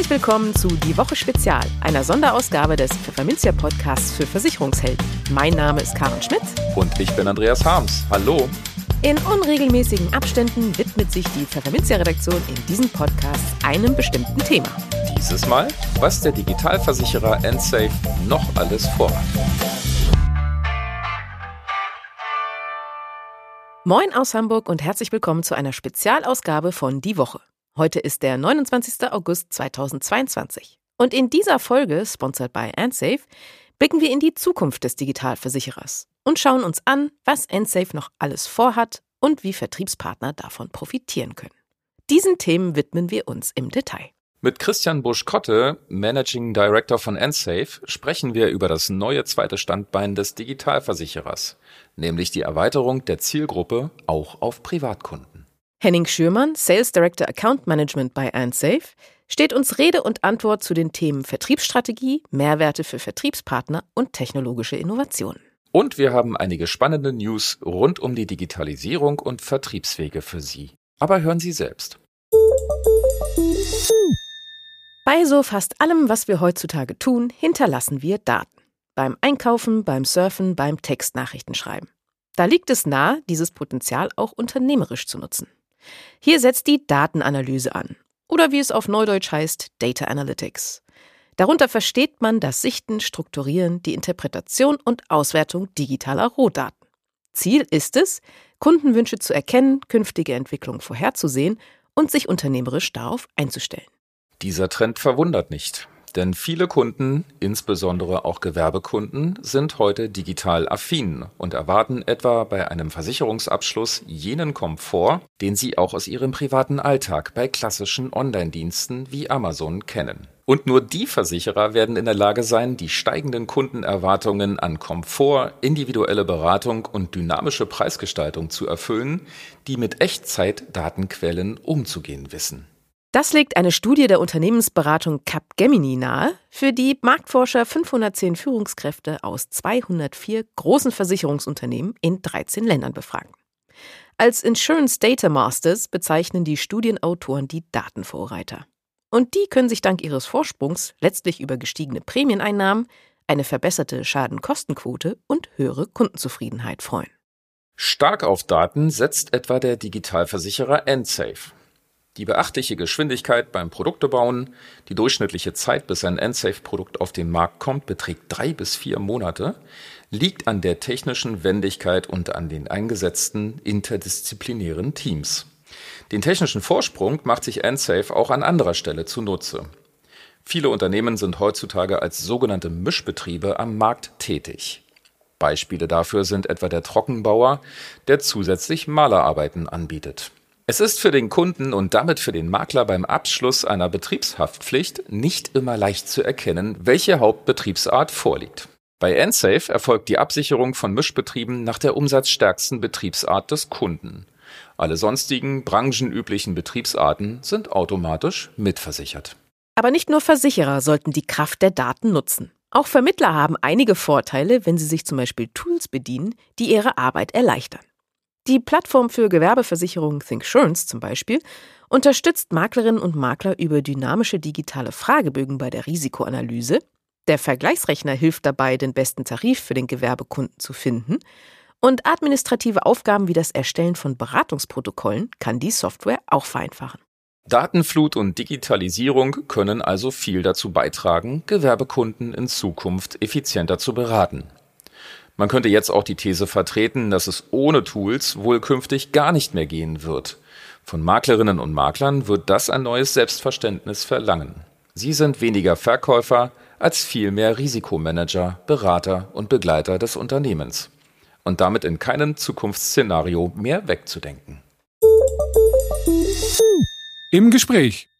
Herzlich willkommen zu Die Woche Spezial, einer Sonderausgabe des Pfefferminzia Podcasts für Versicherungshelden. Mein Name ist Karen Schmidt. Und ich bin Andreas Harms. Hallo. In unregelmäßigen Abständen widmet sich die Pfefferminzia-Redaktion in diesem Podcast einem bestimmten Thema. Dieses Mal, was der Digitalversicherer EndSafe noch alles vorhat. Moin aus Hamburg und herzlich willkommen zu einer Spezialausgabe von Die Woche. Heute ist der 29. August 2022. Und in dieser Folge, sponsored by AndSafe, blicken wir in die Zukunft des Digitalversicherers und schauen uns an, was AndSafe noch alles vorhat und wie Vertriebspartner davon profitieren können. Diesen Themen widmen wir uns im Detail. Mit Christian Busch-Kotte, Managing Director von EnSafe, sprechen wir über das neue zweite Standbein des Digitalversicherers, nämlich die Erweiterung der Zielgruppe auch auf Privatkunden. Henning Schürmann, Sales Director Account Management bei AndSafe, steht uns Rede und Antwort zu den Themen Vertriebsstrategie, Mehrwerte für Vertriebspartner und technologische Innovationen. Und wir haben einige spannende News rund um die Digitalisierung und Vertriebswege für Sie. Aber hören Sie selbst. Bei so fast allem, was wir heutzutage tun, hinterlassen wir Daten. Beim Einkaufen, beim Surfen, beim Textnachrichtenschreiben. Da liegt es nahe, dieses Potenzial auch unternehmerisch zu nutzen. Hier setzt die Datenanalyse an. Oder wie es auf Neudeutsch heißt, Data Analytics. Darunter versteht man das Sichten, Strukturieren, die Interpretation und Auswertung digitaler Rohdaten. Ziel ist es, Kundenwünsche zu erkennen, künftige Entwicklungen vorherzusehen und sich unternehmerisch darauf einzustellen. Dieser Trend verwundert nicht, denn viele Kunden, insbesondere auch Gewerbekunden, sind heute digital affin und erwarten etwa bei einem Versicherungsabschluss jenen Komfort, den sie auch aus ihrem privaten Alltag bei klassischen Online-Diensten wie Amazon kennen. Und nur die Versicherer werden in der Lage sein, die steigenden Kundenerwartungen an Komfort, individuelle Beratung und dynamische Preisgestaltung zu erfüllen, die mit Echtzeitdatenquellen umzugehen wissen. Das legt eine Studie der Unternehmensberatung Capgemini nahe, für die Marktforscher 510 Führungskräfte aus 204 großen Versicherungsunternehmen in 13 Ländern befragen. Als Insurance Data Masters bezeichnen die Studienautoren die Datenvorreiter. Und die können sich dank ihres Vorsprungs letztlich über gestiegene Prämieneinnahmen, eine verbesserte Schadenkostenquote und höhere Kundenzufriedenheit freuen. Stark auf Daten setzt etwa der Digitalversicherer EndSafe. Die beachtliche Geschwindigkeit beim Produktebauen, die durchschnittliche Zeit, bis ein EndSafe-Produkt auf den Markt kommt, beträgt drei bis vier Monate, liegt an der technischen Wendigkeit und an den eingesetzten interdisziplinären Teams. Den technischen Vorsprung macht sich EndSafe auch an anderer Stelle zunutze. Viele Unternehmen sind heutzutage als sogenannte Mischbetriebe am Markt tätig. Beispiele dafür sind etwa der Trockenbauer, der zusätzlich Malerarbeiten anbietet. Es ist für den Kunden und damit für den Makler beim Abschluss einer Betriebshaftpflicht nicht immer leicht zu erkennen, welche Hauptbetriebsart vorliegt. Bei EndSafe erfolgt die Absicherung von Mischbetrieben nach der umsatzstärksten Betriebsart des Kunden. Alle sonstigen branchenüblichen Betriebsarten sind automatisch mitversichert. Aber nicht nur Versicherer sollten die Kraft der Daten nutzen. Auch Vermittler haben einige Vorteile, wenn sie sich zum Beispiel Tools bedienen, die ihre Arbeit erleichtern. Die Plattform für Gewerbeversicherung ThinkSurance zum Beispiel unterstützt Maklerinnen und Makler über dynamische digitale Fragebögen bei der Risikoanalyse. Der Vergleichsrechner hilft dabei, den besten Tarif für den Gewerbekunden zu finden. Und administrative Aufgaben wie das Erstellen von Beratungsprotokollen kann die Software auch vereinfachen. Datenflut und Digitalisierung können also viel dazu beitragen, Gewerbekunden in Zukunft effizienter zu beraten. Man könnte jetzt auch die These vertreten, dass es ohne Tools wohl künftig gar nicht mehr gehen wird. Von Maklerinnen und Maklern wird das ein neues Selbstverständnis verlangen. Sie sind weniger Verkäufer als vielmehr Risikomanager, Berater und Begleiter des Unternehmens. Und damit in keinem Zukunftsszenario mehr wegzudenken. Im Gespräch.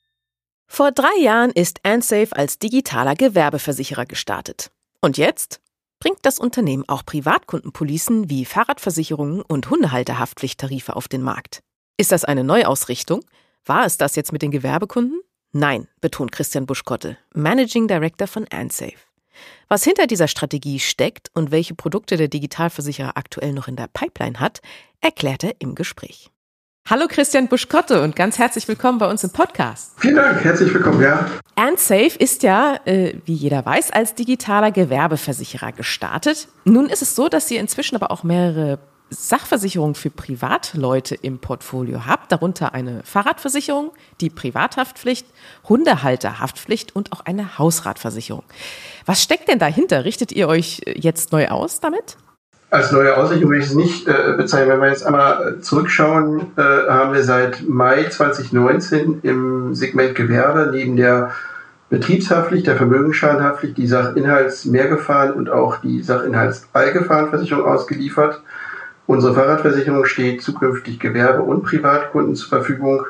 Vor drei Jahren ist AndSafe als digitaler Gewerbeversicherer gestartet. Und jetzt? Bringt das Unternehmen auch Privatkundenpolicen wie Fahrradversicherungen und Hundehalterhaftpflichttarife auf den Markt. Ist das eine Neuausrichtung? War es das jetzt mit den Gewerbekunden? Nein, betont Christian Buschkotte, Managing Director von AndSafe. Was hinter dieser Strategie steckt und welche Produkte der Digitalversicherer aktuell noch in der Pipeline hat, erklärt er im Gespräch. Hallo Christian Buschkotte und ganz herzlich willkommen bei uns im Podcast. Vielen Dank, herzlich willkommen, ja. EarnSafe ist ja, äh, wie jeder weiß, als digitaler Gewerbeversicherer gestartet. Nun ist es so, dass ihr inzwischen aber auch mehrere Sachversicherungen für Privatleute im Portfolio habt, darunter eine Fahrradversicherung, die Privathaftpflicht, Hundehalterhaftpflicht und auch eine Hausratversicherung. Was steckt denn dahinter? Richtet ihr euch jetzt neu aus damit? Als neue Ausrichtung würde ich es nicht äh, bezeichnen. Wenn wir jetzt einmal zurückschauen, äh, haben wir seit Mai 2019 im Segment Gewerbe neben der Betriebshaftpflicht, der Vermögensschadenhaftpflicht, die Sachinhaltsmehrgefahren und auch die Sachinhaltsallgefahrenversicherung ausgeliefert. Unsere Fahrradversicherung steht zukünftig Gewerbe- und Privatkunden zur Verfügung.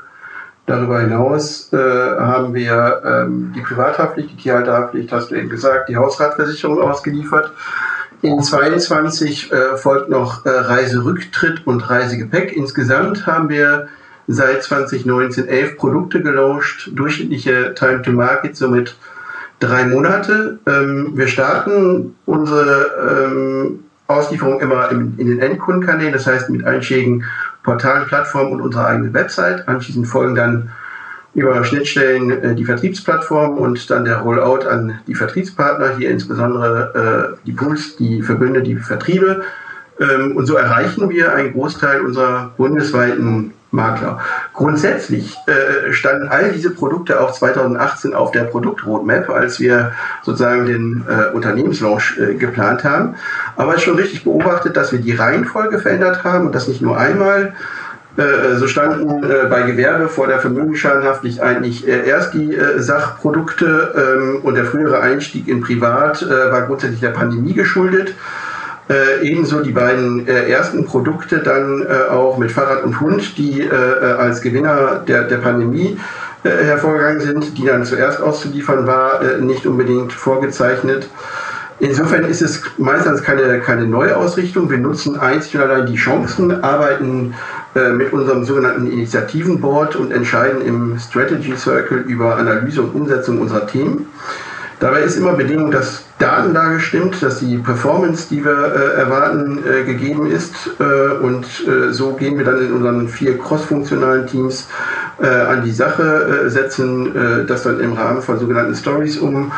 Darüber hinaus äh, haben wir ähm, die Privathaftpflicht, die Tierhalterhaftpflicht, hast du eben gesagt, die Hausratversicherung ausgeliefert. In 22 äh, folgt noch äh, Reiserücktritt und Reisegepäck. Insgesamt haben wir seit 2019 elf Produkte gelauncht, durchschnittliche Time to Market somit drei Monate. Ähm, wir starten unsere ähm, Auslieferung immer in, in den Endkundenkanälen, das heißt mit einschlägigen Portalen, Plattformen und unserer eigenen Website. Anschließend folgen dann über Schnittstellen äh, die Vertriebsplattform und dann der Rollout an die Vertriebspartner, hier insbesondere äh, die Pools, die Verbünde, die Vertriebe. Ähm, und so erreichen wir einen Großteil unserer bundesweiten Makler. Grundsätzlich äh, standen all diese Produkte auch 2018 auf der Produktroadmap, als wir sozusagen den äh, Unternehmenslaunch äh, geplant haben. Aber es ist schon richtig beobachtet, dass wir die Reihenfolge verändert haben und das nicht nur einmal. Äh, so standen äh, bei Gewerbe vor der Vermögensschadenhaftpflicht eigentlich äh, erst die Sachprodukte ähm, und der frühere Einstieg in Privat war grundsätzlich der Pandemie geschuldet. ebenso die beiden ersten Produkte dann auch mit Fahrrad und Hund, die als Gewinner der, der Pandemie hervorgegangen sind, die dann zuerst auszuliefern war, nicht unbedingt vorgezeichnet. Insofern ist es meistens keine, keine Neuausrichtung. Wir nutzen einzig und allein die Chancen, arbeiten äh, mit unserem sogenannten Initiativenboard und entscheiden im Strategy Circle über Analyse und Umsetzung unserer Themen. Dabei ist immer Bedingung, dass Datenlage stimmt, dass die Performance, die wir äh, erwarten, äh, gegeben ist. Äh, und äh, so gehen wir dann in unseren vier crossfunktionalen Teams äh, an die Sache, setzen das dann im Rahmen von sogenannten Stories um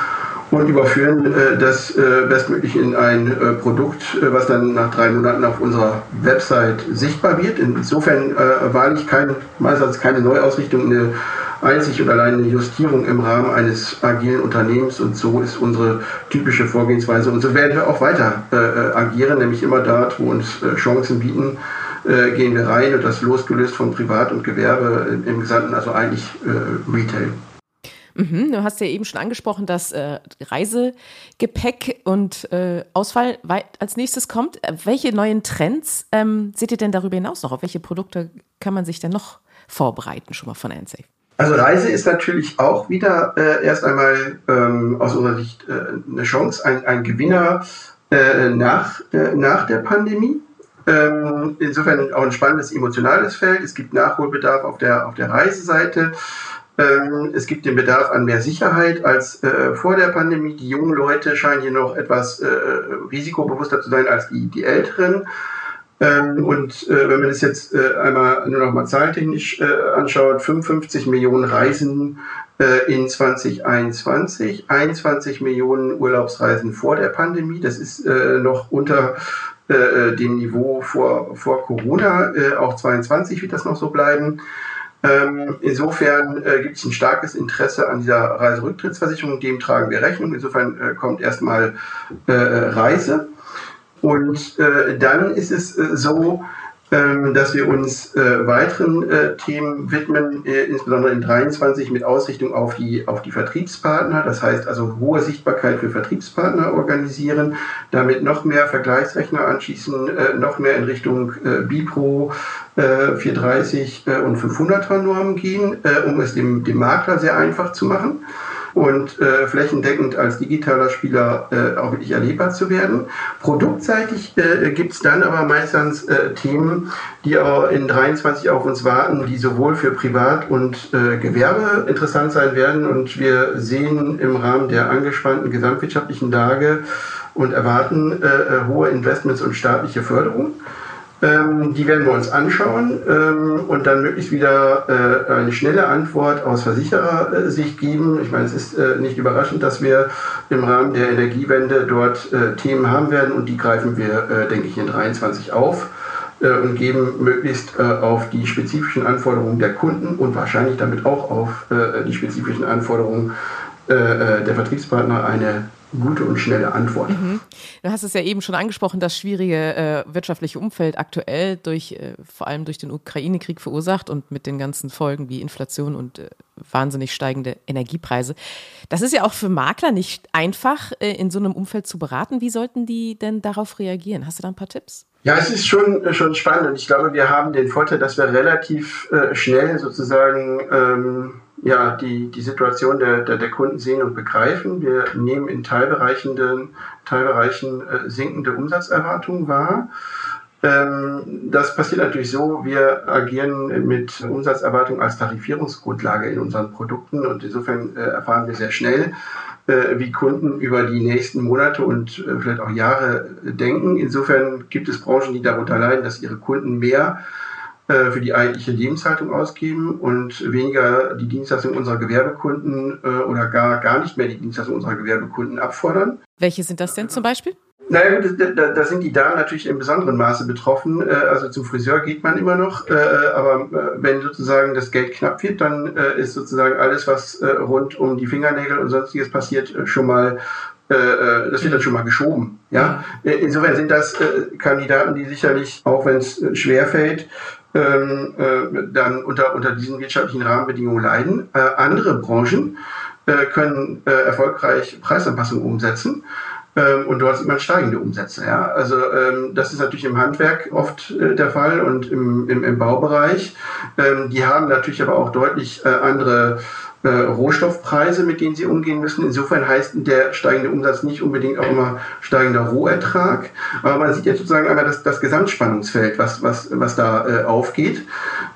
und überführen äh, das äh, bestmöglich in ein äh, Produkt, äh, was dann nach drei Monaten auf unserer Website sichtbar wird. Insofern äh, wahrlich kein, meistens keine Neuausrichtung, eine einzig und allein eine Justierung im Rahmen eines agilen Unternehmens und so ist unsere typische Vorgehensweise und so werden wir auch weiter äh, äh agieren, nämlich immer dort, wo uns äh, Chancen bieten, äh, gehen wir rein und das losgelöst von Privat und Gewerbe im, im Gesamten, also eigentlich Retail. Mhm, du hast ja eben schon angesprochen, dass äh, Reisegepäck und äh, Ausfall als nächstes kommt. Äh, welche neuen Trends ähm, seht ihr denn darüber hinaus noch? Auf welche Produkte kann man sich denn noch vorbereiten, schon mal von Ansafe? Also Reise ist natürlich auch wieder äh, erst einmal ähm, aus unserer Sicht äh, eine Chance, ein, ein Gewinner äh, nach, nach der Pandemie. Ähm, insofern auch ein spannendes emotionales Feld. Es gibt Nachholbedarf auf der, auf der Reiseseite. Ähm, es gibt den Bedarf an mehr Sicherheit als äh, vor der Pandemie. Die jungen Leute scheinen hier noch etwas äh, risikobewusster zu sein als die, die Älteren. Ähm, und äh, wenn man das jetzt äh, einmal nur noch mal zahlentechnisch äh, anschaut, 55 Millionen Reisen äh, in 2021, 21 Millionen Urlaubsreisen vor der Pandemie. Das ist noch unter dem Niveau vor, vor Corona. auch 22 wird das noch so bleiben. Ähm, insofern äh, gibt es ein starkes Interesse an dieser Reiserücktrittsversicherung, dem tragen wir Rechnung. Insofern äh, kommt erstmal äh, Reise. Und äh, dann ist es äh, so, dass wir uns äh, weiteren äh, Themen widmen, äh, insbesondere in 23 mit Ausrichtung auf die, auf die Vertriebspartner. Das heißt also hohe Sichtbarkeit für Vertriebspartner organisieren, damit noch mehr Vergleichsrechner anschließen, äh, noch mehr in Richtung äh, Bipro, 430 äh, und 500er Normen gehen, um es dem, dem Makler sehr einfach zu machen und äh, flächendeckend als digitaler Spieler äh, auch wirklich erlebbar zu werden. Produktseitig äh, gibt es dann aber meistens äh, Themen, die auch in 23 auf uns warten, die sowohl für Privat und äh, Gewerbe interessant sein werden. Und wir sehen im Rahmen der angespannten gesamtwirtschaftlichen Lage und erwarten äh, äh hohe Investments und staatliche Förderung. Ähm, die werden wir uns anschauen ähm, und dann möglichst wieder äh, eine schnelle Antwort aus Versicherersicht geben. Ich meine, es ist äh, nicht überraschend, dass wir im Rahmen der Energiewende dort äh, Themen haben werden und die greifen wir, äh, denke ich, in 23 auf äh, und geben möglichst äh, auf die spezifischen Anforderungen der Kunden und wahrscheinlich damit auch auf die spezifischen Anforderungen der Vertriebspartner eine gute und schnelle Antwort. Mhm. Du hast es ja eben schon angesprochen, das schwierige äh, wirtschaftliche Umfeld aktuell durch äh, vor allem durch den Ukraine-Krieg verursacht und mit den ganzen Folgen wie Inflation und äh, wahnsinnig steigende Energiepreise. Das ist ja auch für Makler nicht einfach, äh, in so einem Umfeld zu beraten. Wie sollten die denn darauf reagieren? Hast du da ein paar Tipps? Ja, es ist schon, äh, schon spannend und ich glaube, wir haben den Vorteil, dass wir relativ äh, schnell sozusagen ähm, ja, die, die Situation der, der, der Kunden sehen und begreifen. Wir nehmen in Teilbereichen, Teilbereichen äh, sinkende Umsatzerwartungen wahr. Ähm, das passiert natürlich so, wir agieren mit Umsatzerwartung als Tarifierungsgrundlage in unseren Produkten und insofern äh, erfahren wir sehr schnell, äh, wie Kunden über die nächsten Monate und äh, vielleicht auch Jahre denken. Insofern gibt es Branchen, die darunter leiden, dass ihre Kunden mehr äh, für die eigentliche Lebenshaltung ausgeben und weniger die Dienstleistung unserer Gewerbekunden äh, oder gar, gar nicht mehr die Dienstleistung unserer Gewerbekunden abfordern. Welche sind das denn zum Beispiel? Naja, da, da sind die Damen natürlich in besonderem Maße betroffen. Äh, also zum Friseur geht man immer noch, aber wenn sozusagen das Geld knapp wird, dann ist sozusagen alles, was rund um die Fingernägel und sonstiges passiert, schon mal das wird dann schon mal geschoben. Ja? Insofern sind das Kandidaten, die sicherlich, auch wenn es schwer fällt, ähm, äh, dann unter, unter diesen wirtschaftlichen Rahmenbedingungen leiden. Äh, andere Branchen äh, können äh, erfolgreich Preisanpassungen umsetzen. Ähm, und dort sieht man steigende Umsätze. Ja? Also ähm, das ist natürlich im Handwerk oft äh, der Fall und im, im, im Baubereich. Ähm, die haben natürlich aber auch deutlich äh, andere äh, Rohstoffpreise, mit denen sie umgehen müssen. Insofern heißt der steigende Umsatz nicht unbedingt auch immer steigender Rohertrag. Aber man sieht jetzt sozusagen einmal das, das Gesamtspannungsfeld, was, was, was da äh, aufgeht.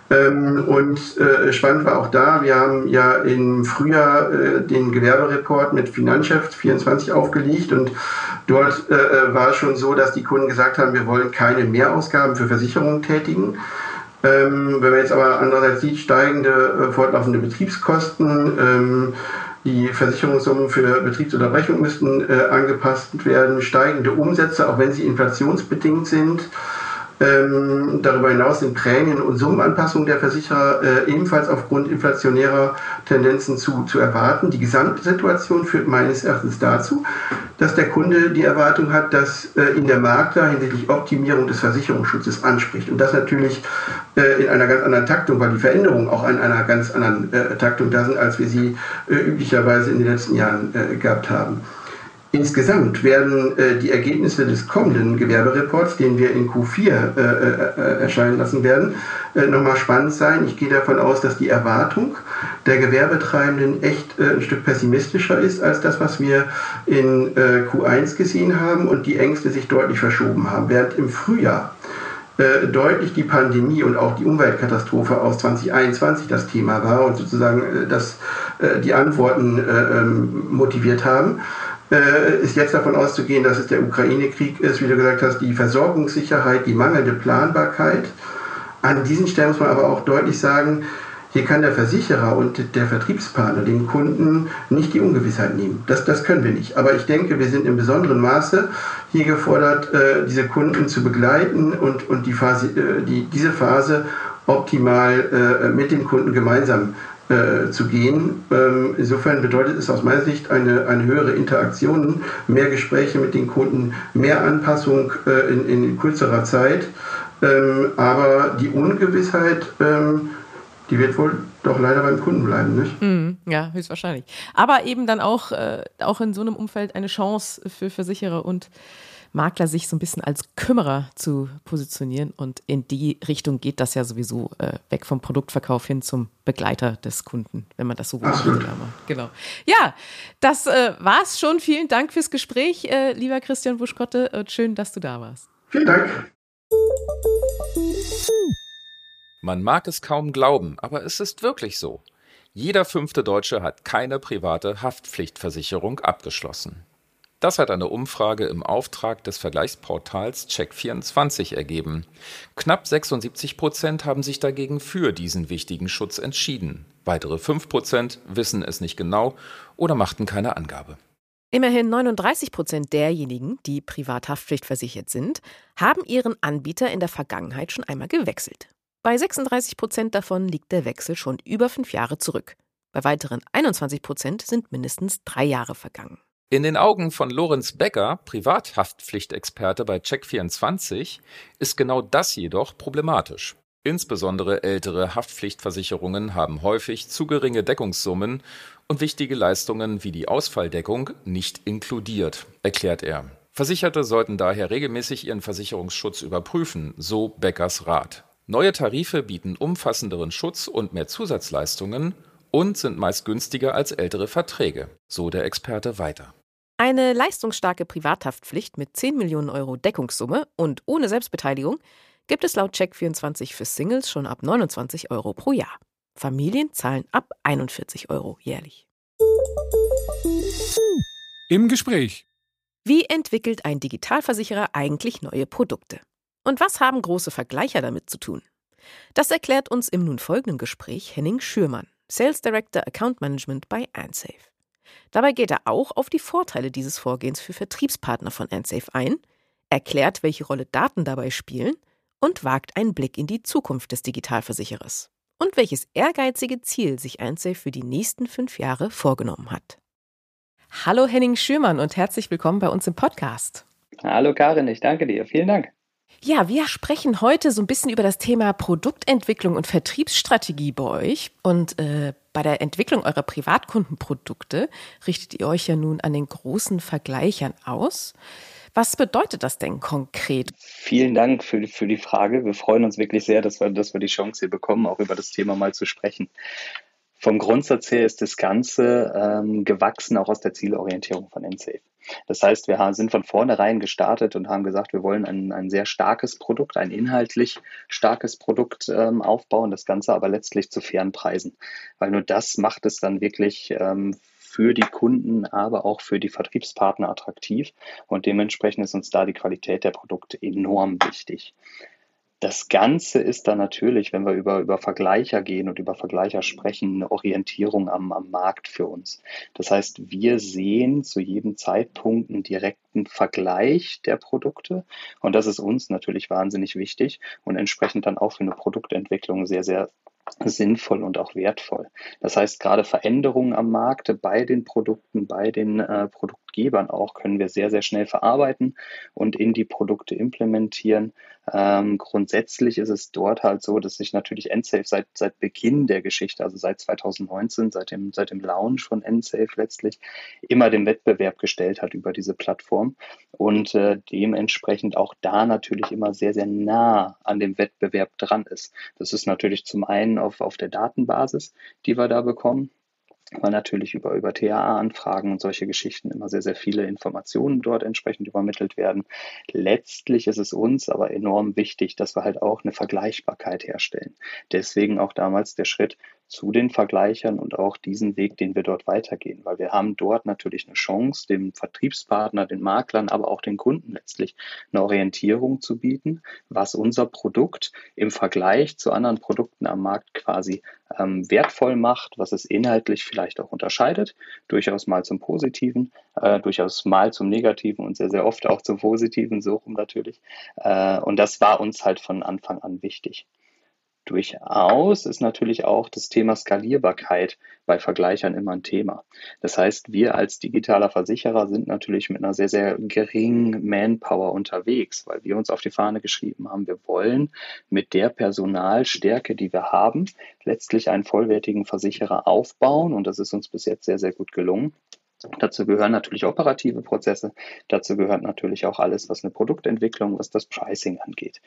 Ähm, und äh, spannend war auch da, wir haben ja im Frühjahr äh, den Gewerbereport mit Finanzchef 24 aufgelegt und dort äh, äh, war es schon so, dass die Kunden gesagt haben, wir wollen keine Mehrausgaben für Versicherungen tätigen. Ähm, wenn man jetzt aber andererseits sieht, steigende äh, fortlaufende Betriebskosten, ähm, die Versicherungssummen für Betriebsunterbrechung müssten äh, angepasst werden, steigende Umsätze, auch wenn sie inflationsbedingt sind. Ähm, darüber hinaus sind Prämien- und Summenanpassungen der Versicherer äh, ebenfalls aufgrund inflationärer Tendenzen zu, zu erwarten. Die Gesamtsituation führt meines Erachtens dazu, dass der Kunde die Erwartung hat, dass äh, ihn der Makler hinsichtlich Optimierung des Versicherungsschutzes anspricht. Und das natürlich äh, in einer ganz anderen Taktung, weil die Veränderungen auch an einer ganz anderen äh, Taktung da sind, als wir sie äh, üblicherweise in den letzten Jahren äh, gehabt haben. Insgesamt werden äh, die Ergebnisse des kommenden Gewerbereports, den wir in Q4 äh, äh, erscheinen lassen werden, äh, nochmal spannend sein. Ich gehe davon aus, dass die Erwartung der Gewerbetreibenden echt äh, ein Stück pessimistischer ist als das, was wir in äh, Q1 gesehen haben und die Ängste sich deutlich verschoben haben. Während im Frühjahr deutlich die Pandemie und auch die Umweltkatastrophe aus 2021 das Thema war und sozusagen das, die Antworten ähm, motiviert haben, äh, ist jetzt davon auszugehen, dass es der Ukraine-Krieg ist, wie du gesagt hast, die Versorgungssicherheit, die mangelnde Planbarkeit. An diesen Stellen muss man aber auch deutlich sagen, hier kann der Versicherer und der Vertriebspartner den Kunden nicht die Ungewissheit nehmen. Das, das können wir nicht. Aber ich denke, wir sind in besonderem Maße hier gefordert, äh, diese Kunden zu begleiten und, und die Phase, äh, die, diese Phase optimal äh, mit den Kunden gemeinsam äh, zu gehen. Ähm, insofern bedeutet es aus meiner Sicht eine, eine höhere Interaktion, mehr Gespräche mit den Kunden, mehr Anpassung äh, in, in kürzerer Zeit. Ähm, aber die Ungewissheit, ähm, die wird wohl doch leider beim Kunden bleiben, nicht? Mm, ja, höchstwahrscheinlich. Aber eben dann auch, äh, auch in so einem Umfeld eine Chance für Versicherer und Makler sich so ein bisschen als Kümmerer zu positionieren. Und in die Richtung geht das ja sowieso äh, weg vom Produktverkauf hin zum Begleiter des Kunden, wenn man das so will. Genau. Ja, das äh, war's schon. Vielen Dank fürs Gespräch, äh, lieber Christian Buschkotte. Und schön, dass du da warst. Vielen Dank. Man mag es kaum glauben, aber es ist wirklich so. Jeder fünfte Deutsche hat keine private Haftpflichtversicherung abgeschlossen. Das hat eine Umfrage im Auftrag des Vergleichsportals Check24 ergeben. Knapp 76 Prozent haben sich dagegen für diesen wichtigen Schutz entschieden. Weitere 5 Prozent wissen es nicht genau oder machten keine Angabe. Immerhin 39 Prozent derjenigen, die privathaftpflichtversichert sind, haben ihren Anbieter in der Vergangenheit schon einmal gewechselt. Bei 36 Prozent davon liegt der Wechsel schon über fünf Jahre zurück. Bei weiteren 21 Prozent sind mindestens drei Jahre vergangen. In den Augen von Lorenz Becker, Privathaftpflichtexperte bei Check24, ist genau das jedoch problematisch. Insbesondere ältere Haftpflichtversicherungen haben häufig zu geringe Deckungssummen und wichtige Leistungen wie die Ausfalldeckung nicht inkludiert, erklärt er. Versicherte sollten daher regelmäßig ihren Versicherungsschutz überprüfen, so Beckers Rat. Neue Tarife bieten umfassenderen Schutz und mehr Zusatzleistungen und sind meist günstiger als ältere Verträge, so der Experte weiter. Eine leistungsstarke Privathaftpflicht mit 10 Millionen Euro Deckungssumme und ohne Selbstbeteiligung gibt es laut Check24 für Singles schon ab 29 Euro pro Jahr. Familien zahlen ab 41 Euro jährlich. Im Gespräch. Wie entwickelt ein Digitalversicherer eigentlich neue Produkte? Und was haben große Vergleicher damit zu tun? Das erklärt uns im nun folgenden Gespräch Henning Schürmann, Sales Director Account Management bei Ansafe. Dabei geht er auch auf die Vorteile dieses Vorgehens für Vertriebspartner von Ansafe ein, erklärt, welche Rolle Daten dabei spielen und wagt einen Blick in die Zukunft des Digitalversicherers und welches ehrgeizige Ziel sich Ansafe für die nächsten fünf Jahre vorgenommen hat. Hallo Henning Schürmann und herzlich willkommen bei uns im Podcast. Hallo Karin, ich danke dir. Vielen Dank. Ja, wir sprechen heute so ein bisschen über das Thema Produktentwicklung und Vertriebsstrategie bei euch. Und äh, bei der Entwicklung eurer Privatkundenprodukte richtet ihr euch ja nun an den großen Vergleichern aus. Was bedeutet das denn konkret? Vielen Dank für, für die Frage. Wir freuen uns wirklich sehr, dass wir, dass wir die Chance hier bekommen, auch über das Thema mal zu sprechen. Vom Grundsatz her ist das Ganze ähm, gewachsen auch aus der Zielorientierung von NSAFE. Das heißt, wir sind von vornherein gestartet und haben gesagt, wir wollen ein, ein sehr starkes Produkt, ein inhaltlich starkes Produkt ähm, aufbauen, das Ganze aber letztlich zu fairen Preisen. Weil nur das macht es dann wirklich ähm, für die Kunden, aber auch für die Vertriebspartner attraktiv. Und dementsprechend ist uns da die Qualität der Produkte enorm wichtig. Das Ganze ist dann natürlich, wenn wir über, über Vergleicher gehen und über Vergleicher sprechen, eine Orientierung am, am Markt für uns. Das heißt, wir sehen zu jedem Zeitpunkt einen direkten Vergleich der Produkte und das ist uns natürlich wahnsinnig wichtig und entsprechend dann auch für eine Produktentwicklung sehr, sehr sinnvoll und auch wertvoll. Das heißt, gerade Veränderungen am Markt bei den Produkten, bei den äh, Produktgebern auch können wir sehr, sehr schnell verarbeiten und in die Produkte implementieren. Ähm, grundsätzlich ist es dort halt so, dass sich natürlich NSafe seit, seit Beginn der Geschichte, also seit 2019, seit dem, seit dem Launch von NSafe letztlich, immer dem Wettbewerb gestellt hat über diese Plattform und äh, dementsprechend auch da natürlich immer sehr, sehr nah an dem Wettbewerb dran ist. Das ist natürlich zum einen auf, auf der Datenbasis, die wir da bekommen weil natürlich über, über TAA-Anfragen und solche Geschichten immer sehr, sehr viele Informationen dort entsprechend übermittelt werden. Letztlich ist es uns aber enorm wichtig, dass wir halt auch eine Vergleichbarkeit herstellen. Deswegen auch damals der Schritt zu den Vergleichern und auch diesen Weg, den wir dort weitergehen, weil wir haben dort natürlich eine Chance, dem Vertriebspartner, den Maklern, aber auch den Kunden letztlich eine Orientierung zu bieten, was unser Produkt im Vergleich zu anderen Produkten am Markt quasi ähm, wertvoll macht, was es inhaltlich vielleicht auch unterscheidet, durchaus mal zum Positiven, äh, durchaus mal zum Negativen und sehr, sehr oft auch zum Positiven, so rum natürlich. Äh, und das war uns halt von Anfang an wichtig. Durchaus ist natürlich auch das Thema Skalierbarkeit bei Vergleichern immer ein Thema. Das heißt, wir als digitaler Versicherer sind natürlich mit einer sehr, sehr geringen Manpower unterwegs, weil wir uns auf die Fahne geschrieben haben, wir wollen mit der Personalstärke, die wir haben, letztlich einen vollwertigen Versicherer aufbauen. Und das ist uns bis jetzt sehr, sehr gut gelungen. Dazu gehören natürlich operative Prozesse. Dazu gehört natürlich auch alles, was eine Produktentwicklung, was das Pricing angeht.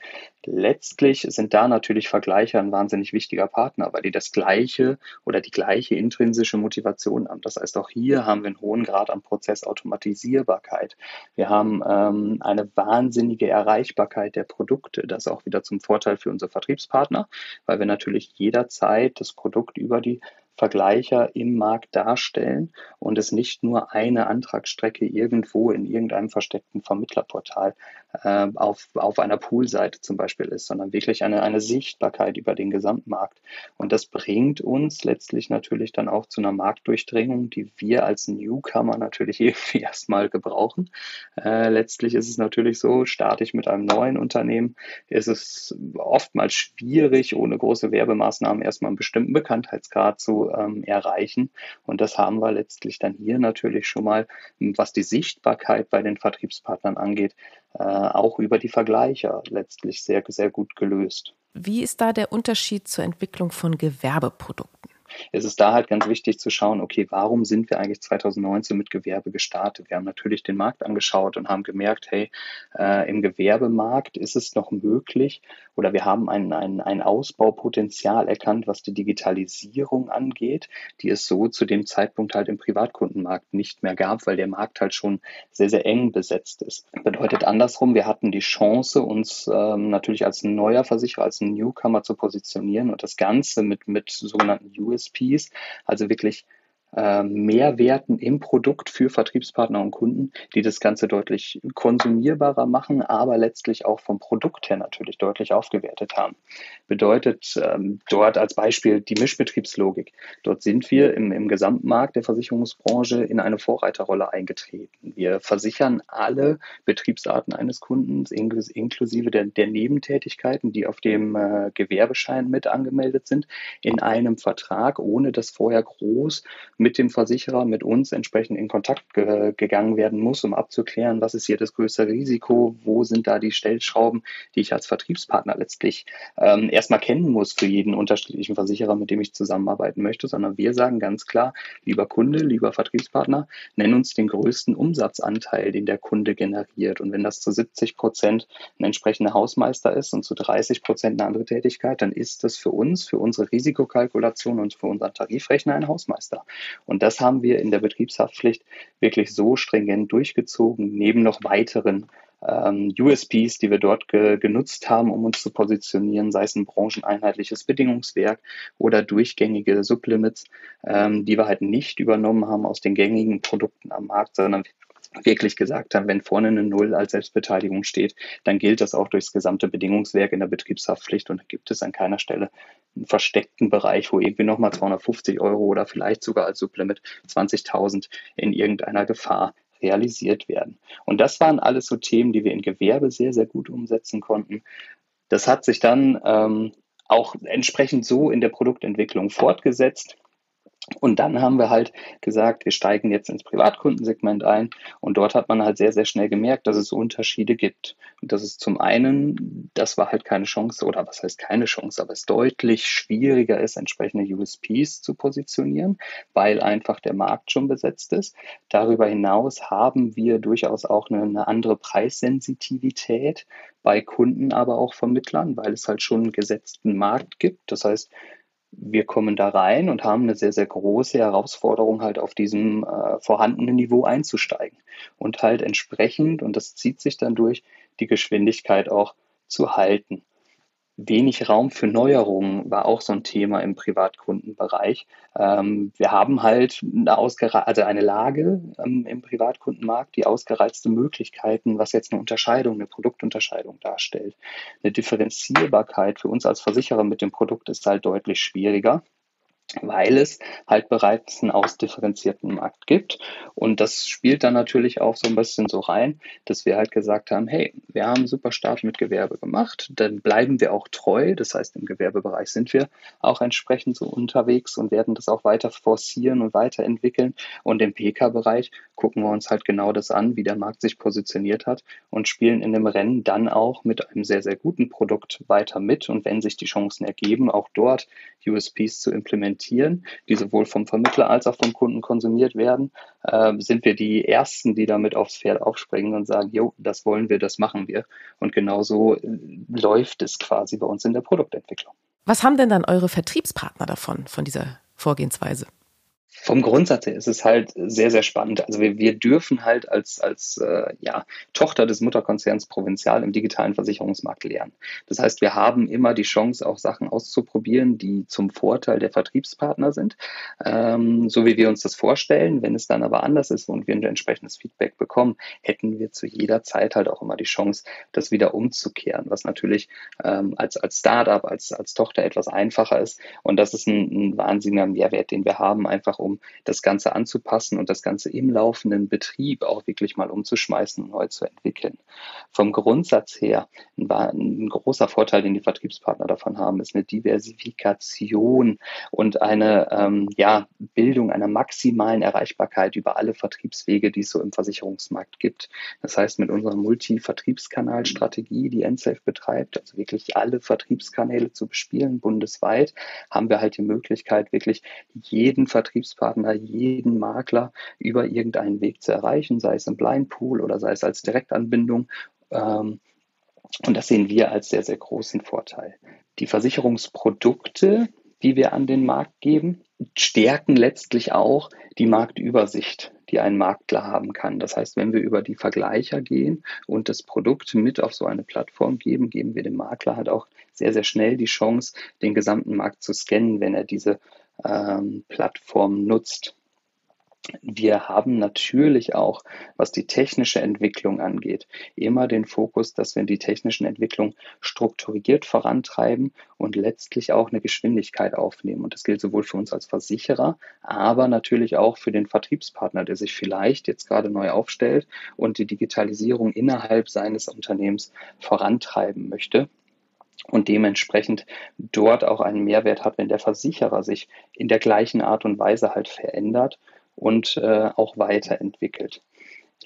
Letztlich sind da natürlich Vergleicher ein wahnsinnig wichtiger Partner, weil die das gleiche oder die gleiche intrinsische Motivation haben. Das heißt, auch hier haben wir einen hohen Grad an Prozessautomatisierbarkeit. Wir haben ähm, eine wahnsinnige Erreichbarkeit der Produkte. Das ist auch wieder zum Vorteil für unsere Vertriebspartner, weil wir natürlich jederzeit das Produkt über die Vergleicher im Markt darstellen und es nicht nur eine Antragsstrecke irgendwo in irgendeinem versteckten Vermittlerportal äh, auf, auf einer Poolseite zum Beispiel ist, sondern wirklich eine, eine Sichtbarkeit über den Gesamtmarkt. Und das bringt uns letztlich natürlich dann auch zu einer Marktdurchdringung, die wir als Newcomer natürlich irgendwie erstmal gebrauchen. Äh, letztlich ist es natürlich so, starte ich mit einem neuen Unternehmen, ist es oftmals schwierig, ohne große Werbemaßnahmen erstmal einen bestimmten Bekanntheitsgrad zu ähm, erreichen. Und das haben wir letztlich dann hier natürlich schon mal, was die Sichtbarkeit bei den Vertriebspartnern angeht, äh, auch über die Vergleicher letztlich sehr, sehr gut gelöst. Wie ist da der Unterschied zur Entwicklung von Gewerbeprodukten? Ist es da halt ganz wichtig zu schauen, okay, warum sind wir eigentlich 2019 mit Gewerbe gestartet? Wir haben natürlich den Markt angeschaut und haben gemerkt, hey, äh, im Gewerbemarkt ist es noch möglich oder wir haben ein, ein, ein Ausbaupotenzial erkannt, was die Digitalisierung angeht, die es so zu dem Zeitpunkt halt im Privatkundenmarkt nicht mehr gab, weil der Markt halt schon sehr, sehr eng besetzt ist. Bedeutet andersrum, wir hatten die Chance, uns ähm, natürlich als neuer Versicherer, als Newcomer zu positionieren und das Ganze mit, mit sogenannten US USPs, also wirklich äh, Mehrwerten im Produkt für Vertriebspartner und Kunden, die das Ganze deutlich konsumierbarer machen, aber letztlich auch vom Produkt her natürlich deutlich aufgewertet haben. Bedeutet ähm, dort als Beispiel die Mischbetriebslogik. Dort sind wir im, im Gesamtmarkt der Versicherungsbranche in eine Vorreiterrolle eingetreten. Wir versichern alle Betriebsarten eines Kundens, inklusive der, der Nebentätigkeiten, die auf dem äh, Gewerbeschein mit angemeldet sind, in einem Vertrag, ohne dass vorher groß mit dem Versicherer, mit uns entsprechend in Kontakt ge gegangen werden muss, um abzuklären, was ist hier das größte Risiko, wo sind da die Stellschrauben, die ich als Vertriebspartner letztlich ähm, erstmal kennen muss für jeden unterschiedlichen Versicherer, mit dem ich zusammenarbeiten möchte, sondern wir sagen ganz klar, lieber Kunde, lieber Vertriebspartner, nenn uns den größten Umsatzanteil, den der Kunde generiert. Und wenn das zu 70 Prozent ein entsprechender Hausmeister ist und zu 30 Prozent eine andere Tätigkeit, dann ist das für uns, für unsere Risikokalkulation und für unseren Tarifrechner ein Hausmeister. Und das haben wir in der Betriebshaftpflicht wirklich so stringent durchgezogen, neben noch weiteren ähm, USPs, die wir dort ge genutzt haben, um uns zu positionieren, sei es ein brancheneinheitliches Bedingungswerk oder durchgängige Sublimits, ähm, die wir halt nicht übernommen haben aus den gängigen Produkten am Markt, sondern wirklich gesagt haben, wenn vorne eine Null als Selbstbeteiligung steht, dann gilt das auch durchs gesamte Bedingungswerk in der Betriebshaftpflicht und da gibt es an keiner Stelle einen versteckten Bereich, wo irgendwie nochmal 250 Euro oder vielleicht sogar als Sublimit 20.000 in irgendeiner Gefahr realisiert werden. Und das waren alles so Themen, die wir in Gewerbe sehr, sehr gut umsetzen konnten. Das hat sich dann ähm, auch entsprechend so in der Produktentwicklung fortgesetzt. Und dann haben wir halt gesagt, wir steigen jetzt ins Privatkundensegment ein. Und dort hat man halt sehr, sehr schnell gemerkt, dass es Unterschiede gibt. Und das ist zum einen, das war halt keine Chance, oder was heißt keine Chance, aber es deutlich schwieriger ist, entsprechende USPs zu positionieren, weil einfach der Markt schon besetzt ist. Darüber hinaus haben wir durchaus auch eine, eine andere Preissensitivität bei Kunden, aber auch Vermittlern, weil es halt schon einen gesetzten Markt gibt. Das heißt, wir kommen da rein und haben eine sehr, sehr große Herausforderung, halt auf diesem äh, vorhandenen Niveau einzusteigen und halt entsprechend, und das zieht sich dann durch, die Geschwindigkeit auch zu halten wenig Raum für Neuerungen war auch so ein Thema im Privatkundenbereich. Ähm, wir haben halt eine, also eine Lage ähm, im Privatkundenmarkt, die ausgereizte Möglichkeiten, was jetzt eine Unterscheidung, eine Produktunterscheidung darstellt. Eine Differenzierbarkeit für uns als Versicherer mit dem Produkt ist halt deutlich schwieriger weil es halt bereits einen ausdifferenzierten Markt gibt. Und das spielt dann natürlich auch so ein bisschen so rein, dass wir halt gesagt haben, hey, wir haben super Start mit Gewerbe gemacht, dann bleiben wir auch treu. Das heißt, im Gewerbebereich sind wir auch entsprechend so unterwegs und werden das auch weiter forcieren und weiterentwickeln. Und im PK-Bereich gucken wir uns halt genau das an, wie der Markt sich positioniert hat und spielen in dem Rennen dann auch mit einem sehr, sehr guten Produkt weiter mit. Und wenn sich die Chancen ergeben, auch dort USPs zu implementieren, die sowohl vom Vermittler als auch vom Kunden konsumiert werden, äh, sind wir die Ersten, die damit aufs Pferd aufspringen und sagen, jo, das wollen wir, das machen wir. Und genauso äh, läuft es quasi bei uns in der Produktentwicklung. Was haben denn dann eure Vertriebspartner davon, von dieser Vorgehensweise? Vom Grundsatz her ist es halt sehr, sehr spannend. Also wir, wir dürfen halt als, als äh, ja, Tochter des Mutterkonzerns Provinzial im digitalen Versicherungsmarkt lernen. Das heißt, wir haben immer die Chance, auch Sachen auszuprobieren, die zum Vorteil der Vertriebspartner sind, ähm, so wie wir uns das vorstellen. Wenn es dann aber anders ist und wir ein entsprechendes Feedback bekommen, hätten wir zu jeder Zeit halt auch immer die Chance, das wieder umzukehren, was natürlich ähm, als, als Startup, als, als Tochter etwas einfacher ist. Und das ist ein, ein wahnsinniger Mehrwert, den wir haben, einfach um um das Ganze anzupassen und das Ganze im laufenden Betrieb auch wirklich mal umzuschmeißen und neu zu entwickeln. Vom Grundsatz her, ein, ein großer Vorteil, den die Vertriebspartner davon haben, ist eine Diversifikation und eine ähm, ja, Bildung einer maximalen Erreichbarkeit über alle Vertriebswege, die es so im Versicherungsmarkt gibt. Das heißt, mit unserer Multi-Vertriebskanalstrategie, die NSAFE betreibt, also wirklich alle Vertriebskanäle zu bespielen, bundesweit, haben wir halt die Möglichkeit, wirklich jeden Vertriebspartner Vertriebspartner jeden Makler über irgendeinen Weg zu erreichen, sei es im Blind Pool oder sei es als Direktanbindung. Ähm, und das sehen wir als sehr, sehr großen Vorteil. Die Versicherungsprodukte, die wir an den Markt geben, stärken letztlich auch die Marktübersicht, die ein Makler haben kann. Das heißt, wenn wir über die Vergleicher gehen und das Produkt mit auf so eine Plattform geben, geben wir dem Makler halt auch sehr, sehr schnell die Chance, den gesamten Markt zu scannen, wenn er diese ähm, Plattform nutzt. Wir haben natürlich auch, was die technische Entwicklung angeht, immer den Fokus, dass wir die technischen Entwicklungen strukturiert vorantreiben und letztlich auch eine Geschwindigkeit aufnehmen. Und das gilt sowohl für uns als Versicherer, aber natürlich auch für den Vertriebspartner, der sich vielleicht jetzt gerade neu aufstellt und die Digitalisierung innerhalb seines Unternehmens vorantreiben möchte und dementsprechend dort auch einen Mehrwert hat, wenn der Versicherer sich in der gleichen Art und Weise halt verändert und äh, auch weiterentwickelt.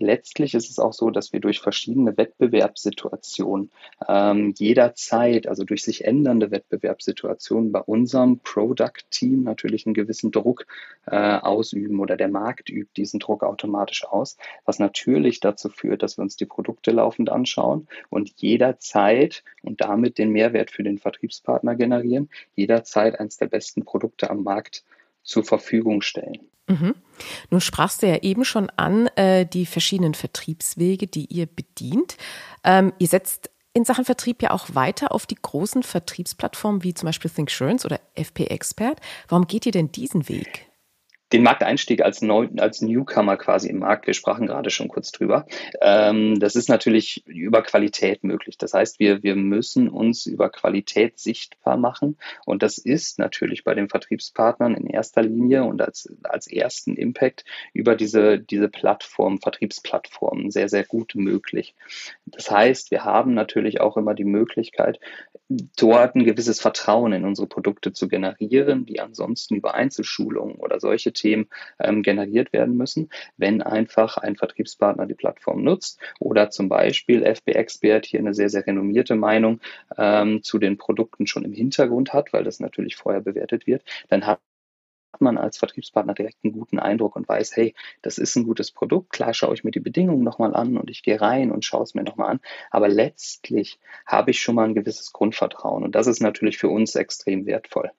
Letztlich ist es auch so, dass wir durch verschiedene Wettbewerbssituationen ähm, jederzeit, also durch sich ändernde Wettbewerbssituationen bei unserem Product-Team natürlich einen gewissen Druck äh, ausüben oder der Markt übt diesen Druck automatisch aus, was natürlich dazu führt, dass wir uns die Produkte laufend anschauen und jederzeit und damit den Mehrwert für den Vertriebspartner generieren, jederzeit eines der besten Produkte am Markt zur Verfügung stellen. Mhm. Nun sprachst du ja eben schon an äh, die verschiedenen Vertriebswege, die ihr bedient. Ähm, ihr setzt in Sachen Vertrieb ja auch weiter auf die großen Vertriebsplattformen wie zum Beispiel ThinkSurance oder FP Expert. Warum geht ihr denn diesen Weg? Den Markteinstieg als, Neu als Newcomer quasi im Markt, wir sprachen gerade schon kurz drüber, ähm, das ist natürlich über Qualität möglich. Das heißt, wir, wir müssen uns über Qualität sichtbar machen und das ist natürlich bei den Vertriebspartnern in erster Linie und als, als ersten Impact über diese, diese Plattform, Vertriebsplattformen sehr, sehr gut möglich. Das heißt, wir haben natürlich auch immer die Möglichkeit, dort ein gewisses Vertrauen in unsere Produkte zu generieren, die ansonsten über Einzelschulungen oder solche Themen ähm, generiert werden müssen, wenn einfach ein Vertriebspartner die Plattform nutzt oder zum Beispiel FB Expert hier eine sehr, sehr renommierte Meinung ähm, zu den Produkten schon im Hintergrund hat, weil das natürlich vorher bewertet wird, dann hat man als Vertriebspartner direkt einen guten Eindruck und weiß, hey, das ist ein gutes Produkt. Klar schaue ich mir die Bedingungen nochmal an und ich gehe rein und schaue es mir nochmal an. Aber letztlich habe ich schon mal ein gewisses Grundvertrauen und das ist natürlich für uns extrem wertvoll.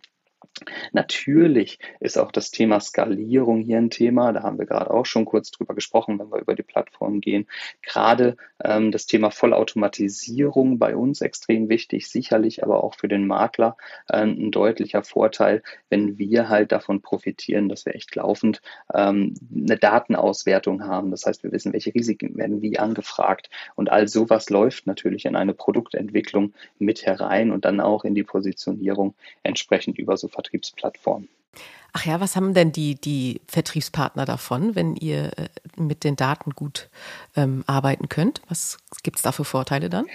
Natürlich ist auch das Thema Skalierung hier ein Thema. Da haben wir gerade auch schon kurz drüber gesprochen, wenn wir über die Plattform gehen. Gerade ähm, das Thema Vollautomatisierung bei uns extrem wichtig, sicherlich aber auch für den Makler äh, ein deutlicher Vorteil, wenn wir halt davon profitieren, dass wir echt laufend ähm, eine Datenauswertung haben. Das heißt, wir wissen, welche Risiken werden wie angefragt und all sowas läuft natürlich in eine Produktentwicklung mit herein und dann auch in die Positionierung entsprechend über so Vertriebsplattformen. Ach ja, was haben denn die, die Vertriebspartner davon, wenn ihr äh, mit den Daten gut ähm, arbeiten könnt? Was gibt es da für Vorteile dann?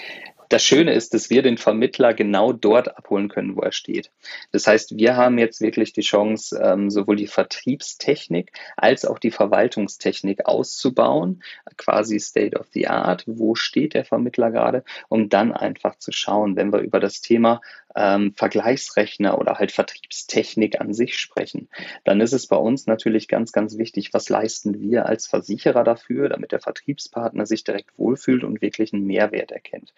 Das Schöne ist, dass wir den Vermittler genau dort abholen können, wo er steht. Das heißt, wir haben jetzt wirklich die Chance, ähm, sowohl die Vertriebstechnik als auch die Verwaltungstechnik auszubauen, quasi State of the Art. Wo steht der Vermittler gerade? Um dann einfach zu schauen, wenn wir über das Thema ähm, Vergleichsrechner oder halt Vertriebstechnik an sich sprechen, dann ist es bei uns natürlich ganz, ganz wichtig, was leisten wir als Versicherer dafür, damit der Vertriebspartner sich direkt wohlfühlt und wirklich einen Mehrwert erkennt.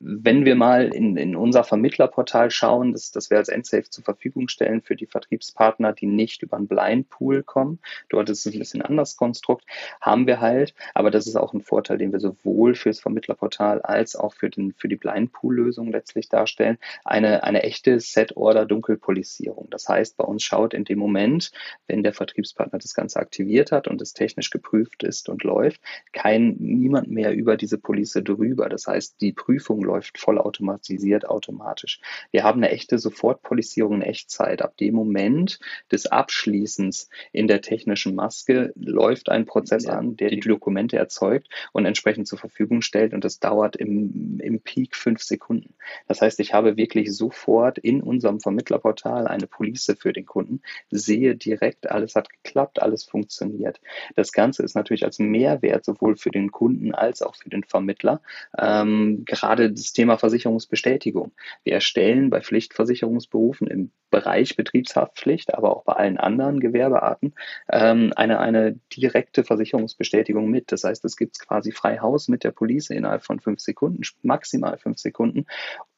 Wenn wir mal in, in unser Vermittlerportal schauen, das, das wir als Endsafe zur Verfügung stellen für die Vertriebspartner, die nicht über einen Blind Pool kommen, dort ist es ein bisschen anders Konstrukt, haben wir halt, aber das ist auch ein Vorteil, den wir sowohl fürs Vermittlerportal als auch für, den, für die Blind Pool Lösung letztlich darstellen, eine, eine echte Set-Order-Dunkelpolisierung. Das heißt, bei uns schaut in dem Moment, wenn der Vertriebspartner das Ganze aktiviert hat und es technisch geprüft ist und läuft, kein niemand mehr über diese Police drüber. Das heißt, die Prüfung läuft vollautomatisiert automatisch. Wir haben eine echte Sofortpolisierung in Echtzeit. Ab dem Moment des Abschließens in der technischen Maske läuft ein Prozess ja. an, der die Dokumente erzeugt und entsprechend zur Verfügung stellt und das dauert im, im Peak fünf Sekunden. Das heißt, ich habe wirklich sofort in unserem Vermittlerportal eine Police für den Kunden, sehe direkt, alles hat geklappt, alles funktioniert. Das Ganze ist natürlich als Mehrwert sowohl für den Kunden als auch für den Vermittler. Ähm, gerade das Thema Versicherungsbestätigung. Wir erstellen bei Pflichtversicherungsberufen im Bereich Betriebshaftpflicht, aber auch bei allen anderen Gewerbearten ähm, eine, eine direkte Versicherungsbestätigung mit. Das heißt, es gibt quasi frei Haus mit der Police innerhalb von fünf Sekunden, maximal fünf Sekunden,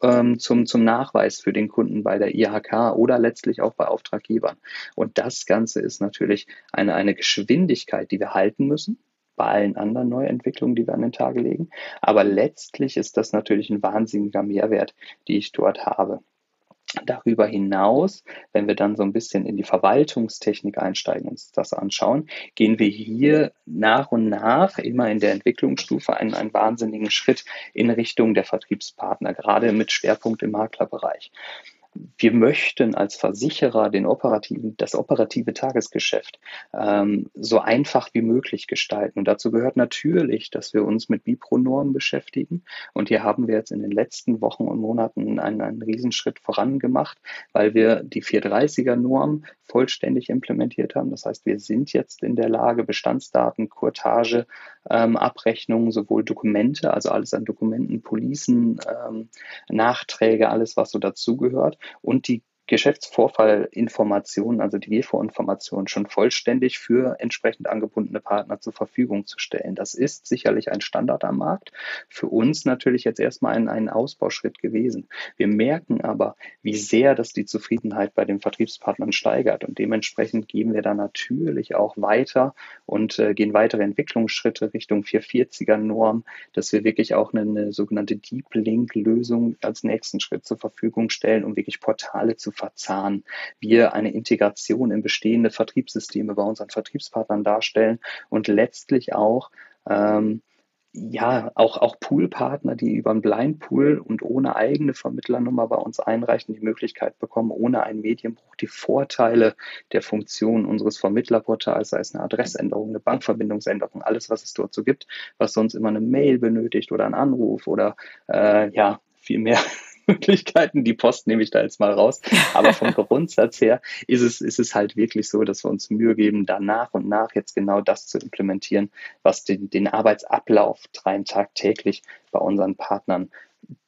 ähm, zum, zum Nachweis für den Kunden bei der IHK oder letztlich auch bei Auftraggebern. Und das Ganze ist natürlich eine, eine Geschwindigkeit, die wir halten müssen bei allen anderen Neuentwicklungen, die wir an den Tag legen. Aber letztlich ist das natürlich ein wahnsinniger Mehrwert, die ich dort habe. Darüber hinaus, wenn wir dann so ein bisschen in die Verwaltungstechnik einsteigen und uns das anschauen, gehen wir hier nach und nach immer in der Entwicklungsstufe einen, einen wahnsinnigen Schritt in Richtung der Vertriebspartner, gerade mit Schwerpunkt im Maklerbereich wir möchten als Versicherer den operativen, das operative Tagesgeschäft ähm, so einfach wie möglich gestalten. Und dazu gehört natürlich, dass wir uns mit Bipro-Normen beschäftigen. Und hier haben wir jetzt in den letzten Wochen und Monaten einen, einen Riesenschritt vorangemacht, weil wir die 430er-Norm vollständig implementiert haben. Das heißt, wir sind jetzt in der Lage, Bestandsdaten, Kurtage, ähm, Abrechnungen, sowohl Dokumente, also alles an Dokumenten, Policen, ähm, Nachträge, alles, was so dazugehört, und die Geschäftsvorfallinformationen, also die GFO-Informationen, schon vollständig für entsprechend angebundene Partner zur Verfügung zu stellen. Das ist sicherlich ein Standard am Markt. Für uns natürlich jetzt erstmal ein, ein Ausbauschritt gewesen. Wir merken aber, wie sehr das die Zufriedenheit bei den Vertriebspartnern steigert und dementsprechend gehen wir da natürlich auch weiter und äh, gehen weitere Entwicklungsschritte Richtung 440er Norm, dass wir wirklich auch eine, eine sogenannte Deep Link Lösung als nächsten Schritt zur Verfügung stellen, um wirklich Portale zu verzahnen. Wir eine Integration in bestehende Vertriebssysteme bei unseren Vertriebspartnern darstellen und letztlich auch ähm, ja, auch, auch Poolpartner, die über einen Blindpool und ohne eigene Vermittlernummer bei uns einreichen, die Möglichkeit bekommen, ohne einen Medienbruch die Vorteile der Funktion unseres Vermittlerportals, sei es eine Adressänderung, eine Bankverbindungsänderung, alles, was es dort so gibt, was sonst immer eine Mail benötigt oder einen Anruf oder äh, ja, viel mehr Möglichkeiten. Die Post nehme ich da jetzt mal raus. Aber vom Grundsatz her ist es, ist es halt wirklich so, dass wir uns Mühe geben, da nach und nach jetzt genau das zu implementieren, was den, den Arbeitsablauf rein tagtäglich bei unseren Partnern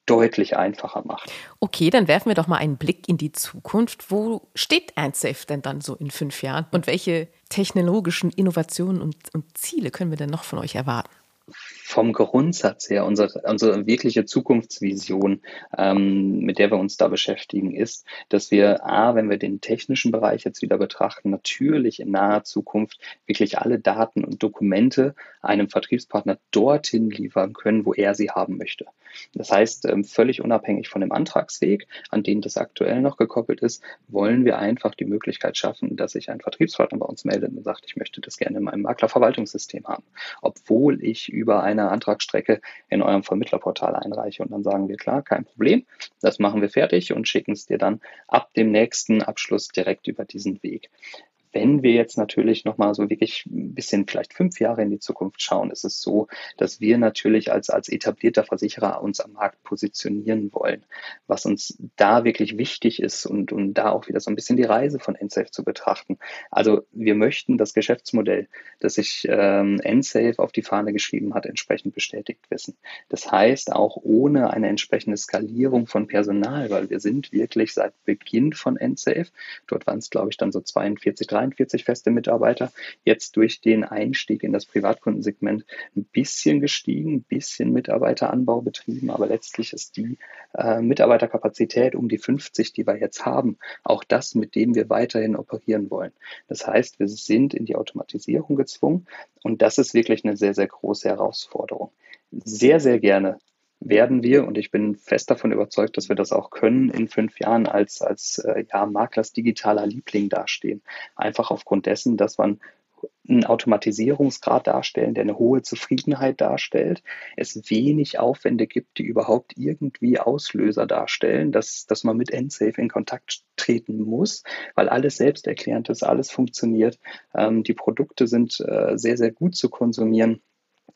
deutlich einfacher macht. Okay, dann werfen wir doch mal einen Blick in die Zukunft. Wo steht AntSafe denn dann so in fünf Jahren? Und welche technologischen Innovationen und, und Ziele können wir denn noch von euch erwarten? Vom Grundsatz her, unsere, unsere wirkliche Zukunftsvision, ähm, mit der wir uns da beschäftigen, ist, dass wir, A, wenn wir den technischen Bereich jetzt wieder betrachten, natürlich in naher Zukunft wirklich alle Daten und Dokumente einem Vertriebspartner dorthin liefern können, wo er sie haben möchte. Das heißt, ähm, völlig unabhängig von dem Antragsweg, an den das aktuell noch gekoppelt ist, wollen wir einfach die Möglichkeit schaffen, dass sich ein Vertriebspartner bei uns meldet und sagt, ich möchte das gerne in meinem Maklerverwaltungssystem haben, obwohl ich über eine Antragsstrecke in eurem Vermittlerportal einreiche. Und dann sagen wir, klar, kein Problem, das machen wir fertig und schicken es dir dann ab dem nächsten Abschluss direkt über diesen Weg. Wenn wir jetzt natürlich nochmal so wirklich ein bisschen vielleicht fünf Jahre in die Zukunft schauen, ist es so, dass wir natürlich als, als etablierter Versicherer uns am Markt positionieren wollen. Was uns da wirklich wichtig ist und, und da auch wieder so ein bisschen die Reise von NSAFE zu betrachten. Also wir möchten das Geschäftsmodell, das sich ähm, NSAFE auf die Fahne geschrieben hat, entsprechend bestätigt wissen. Das heißt, auch ohne eine entsprechende Skalierung von Personal, weil wir sind wirklich seit Beginn von NSAFE, dort waren es glaube ich dann so 42, 43 43 feste Mitarbeiter, jetzt durch den Einstieg in das Privatkundensegment ein bisschen gestiegen, ein bisschen Mitarbeiteranbau betrieben, aber letztlich ist die äh, Mitarbeiterkapazität um die 50, die wir jetzt haben, auch das, mit dem wir weiterhin operieren wollen. Das heißt, wir sind in die Automatisierung gezwungen und das ist wirklich eine sehr, sehr große Herausforderung. Sehr, sehr gerne werden wir, und ich bin fest davon überzeugt, dass wir das auch können, in fünf Jahren als, als äh, ja, Maklers digitaler Liebling dastehen. Einfach aufgrund dessen, dass man einen Automatisierungsgrad darstellen, der eine hohe Zufriedenheit darstellt, es wenig Aufwände gibt, die überhaupt irgendwie Auslöser darstellen, dass, dass man mit Endsafe in Kontakt treten muss, weil alles selbsterklärend ist, alles funktioniert. Ähm, die Produkte sind äh, sehr, sehr gut zu konsumieren.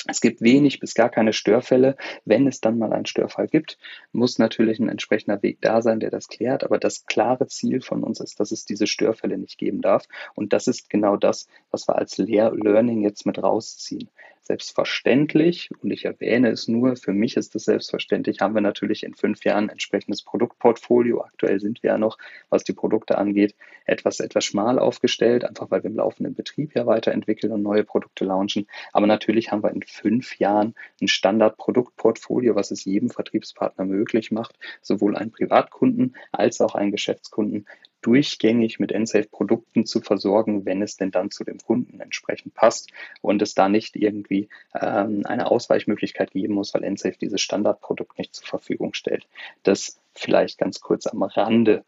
Es gibt wenig bis gar keine Störfälle. Wenn es dann mal einen Störfall gibt, muss natürlich ein entsprechender Weg da sein, der das klärt. Aber das klare Ziel von uns ist, dass es diese Störfälle nicht geben darf. Und das ist genau das, was wir als Lehr Learning jetzt mit rausziehen. Selbstverständlich, und ich erwähne es nur, für mich ist es selbstverständlich, haben wir natürlich in fünf Jahren entsprechendes Produktportfolio. Aktuell sind wir ja noch, was die Produkte angeht, etwas, etwas schmal aufgestellt, einfach weil wir im laufenden Betrieb ja weiterentwickeln und neue Produkte launchen. Aber natürlich haben wir in fünf Jahren ein Standardproduktportfolio, was es jedem Vertriebspartner möglich macht, sowohl einen Privatkunden als auch einen Geschäftskunden durchgängig mit Ensafe-Produkten zu versorgen, wenn es denn dann zu dem Kunden entsprechend passt und es da nicht irgendwie ähm, eine Ausweichmöglichkeit geben muss, weil Ensafe dieses Standardprodukt nicht zur Verfügung stellt. Das vielleicht ganz kurz am Rande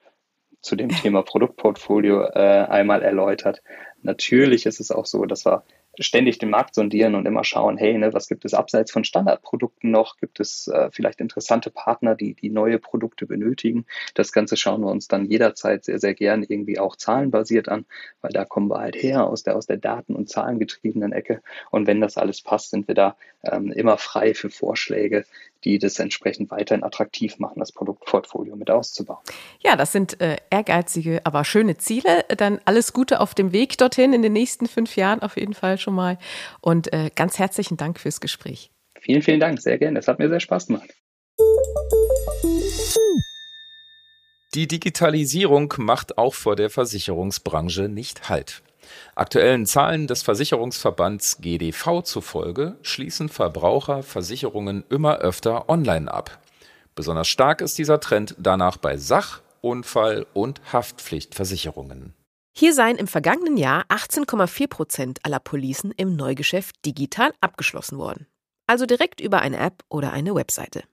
zu dem Thema Produktportfolio äh, einmal erläutert. Natürlich ist es auch so, dass wir ständig den Markt sondieren und immer schauen, hey, ne, was gibt es abseits von Standardprodukten noch? Gibt es äh, vielleicht interessante Partner, die, die neue Produkte benötigen? Das Ganze schauen wir uns dann jederzeit sehr, sehr gern irgendwie auch zahlenbasiert an, weil da kommen wir halt her aus der, aus der Daten- und Zahlengetriebenen Ecke. Und wenn das alles passt, sind wir da ähm, immer frei für Vorschläge, die das entsprechend weiterhin attraktiv machen, das Produktportfolio mit auszubauen. Ja, das sind äh, ehrgeizige, aber schöne Ziele. Dann alles Gute auf dem Weg dorthin in den nächsten fünf Jahren auf jeden Fall schon mal. Und äh, ganz herzlichen Dank fürs Gespräch. Vielen, vielen Dank, sehr gerne. Es hat mir sehr Spaß gemacht. Die Digitalisierung macht auch vor der Versicherungsbranche nicht Halt. Aktuellen Zahlen des Versicherungsverbands GDV zufolge schließen Verbraucher Versicherungen immer öfter online ab. Besonders stark ist dieser Trend danach bei Sach-, Unfall- und Haftpflichtversicherungen. Hier seien im vergangenen Jahr 18,4 Prozent aller Policen im Neugeschäft digital abgeschlossen worden. Also direkt über eine App oder eine Webseite.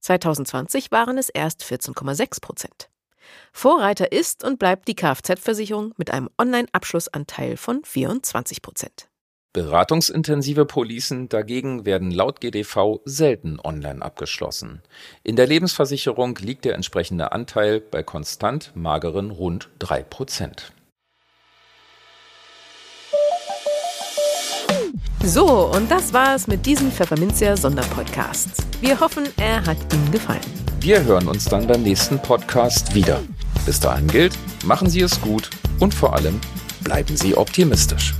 2020 waren es erst 14,6 Prozent. Vorreiter ist und bleibt die Kfz-Versicherung mit einem Online-Abschlussanteil von 24 Prozent. Beratungsintensive Policen dagegen werden laut GDV selten online abgeschlossen. In der Lebensversicherung liegt der entsprechende Anteil bei konstant mageren rund 3 Prozent. So, und das war es mit diesem Pfefferminzia Sonderpodcast. Wir hoffen, er hat Ihnen gefallen. Wir hören uns dann beim nächsten Podcast wieder. Bis dahin gilt, machen Sie es gut und vor allem bleiben Sie optimistisch.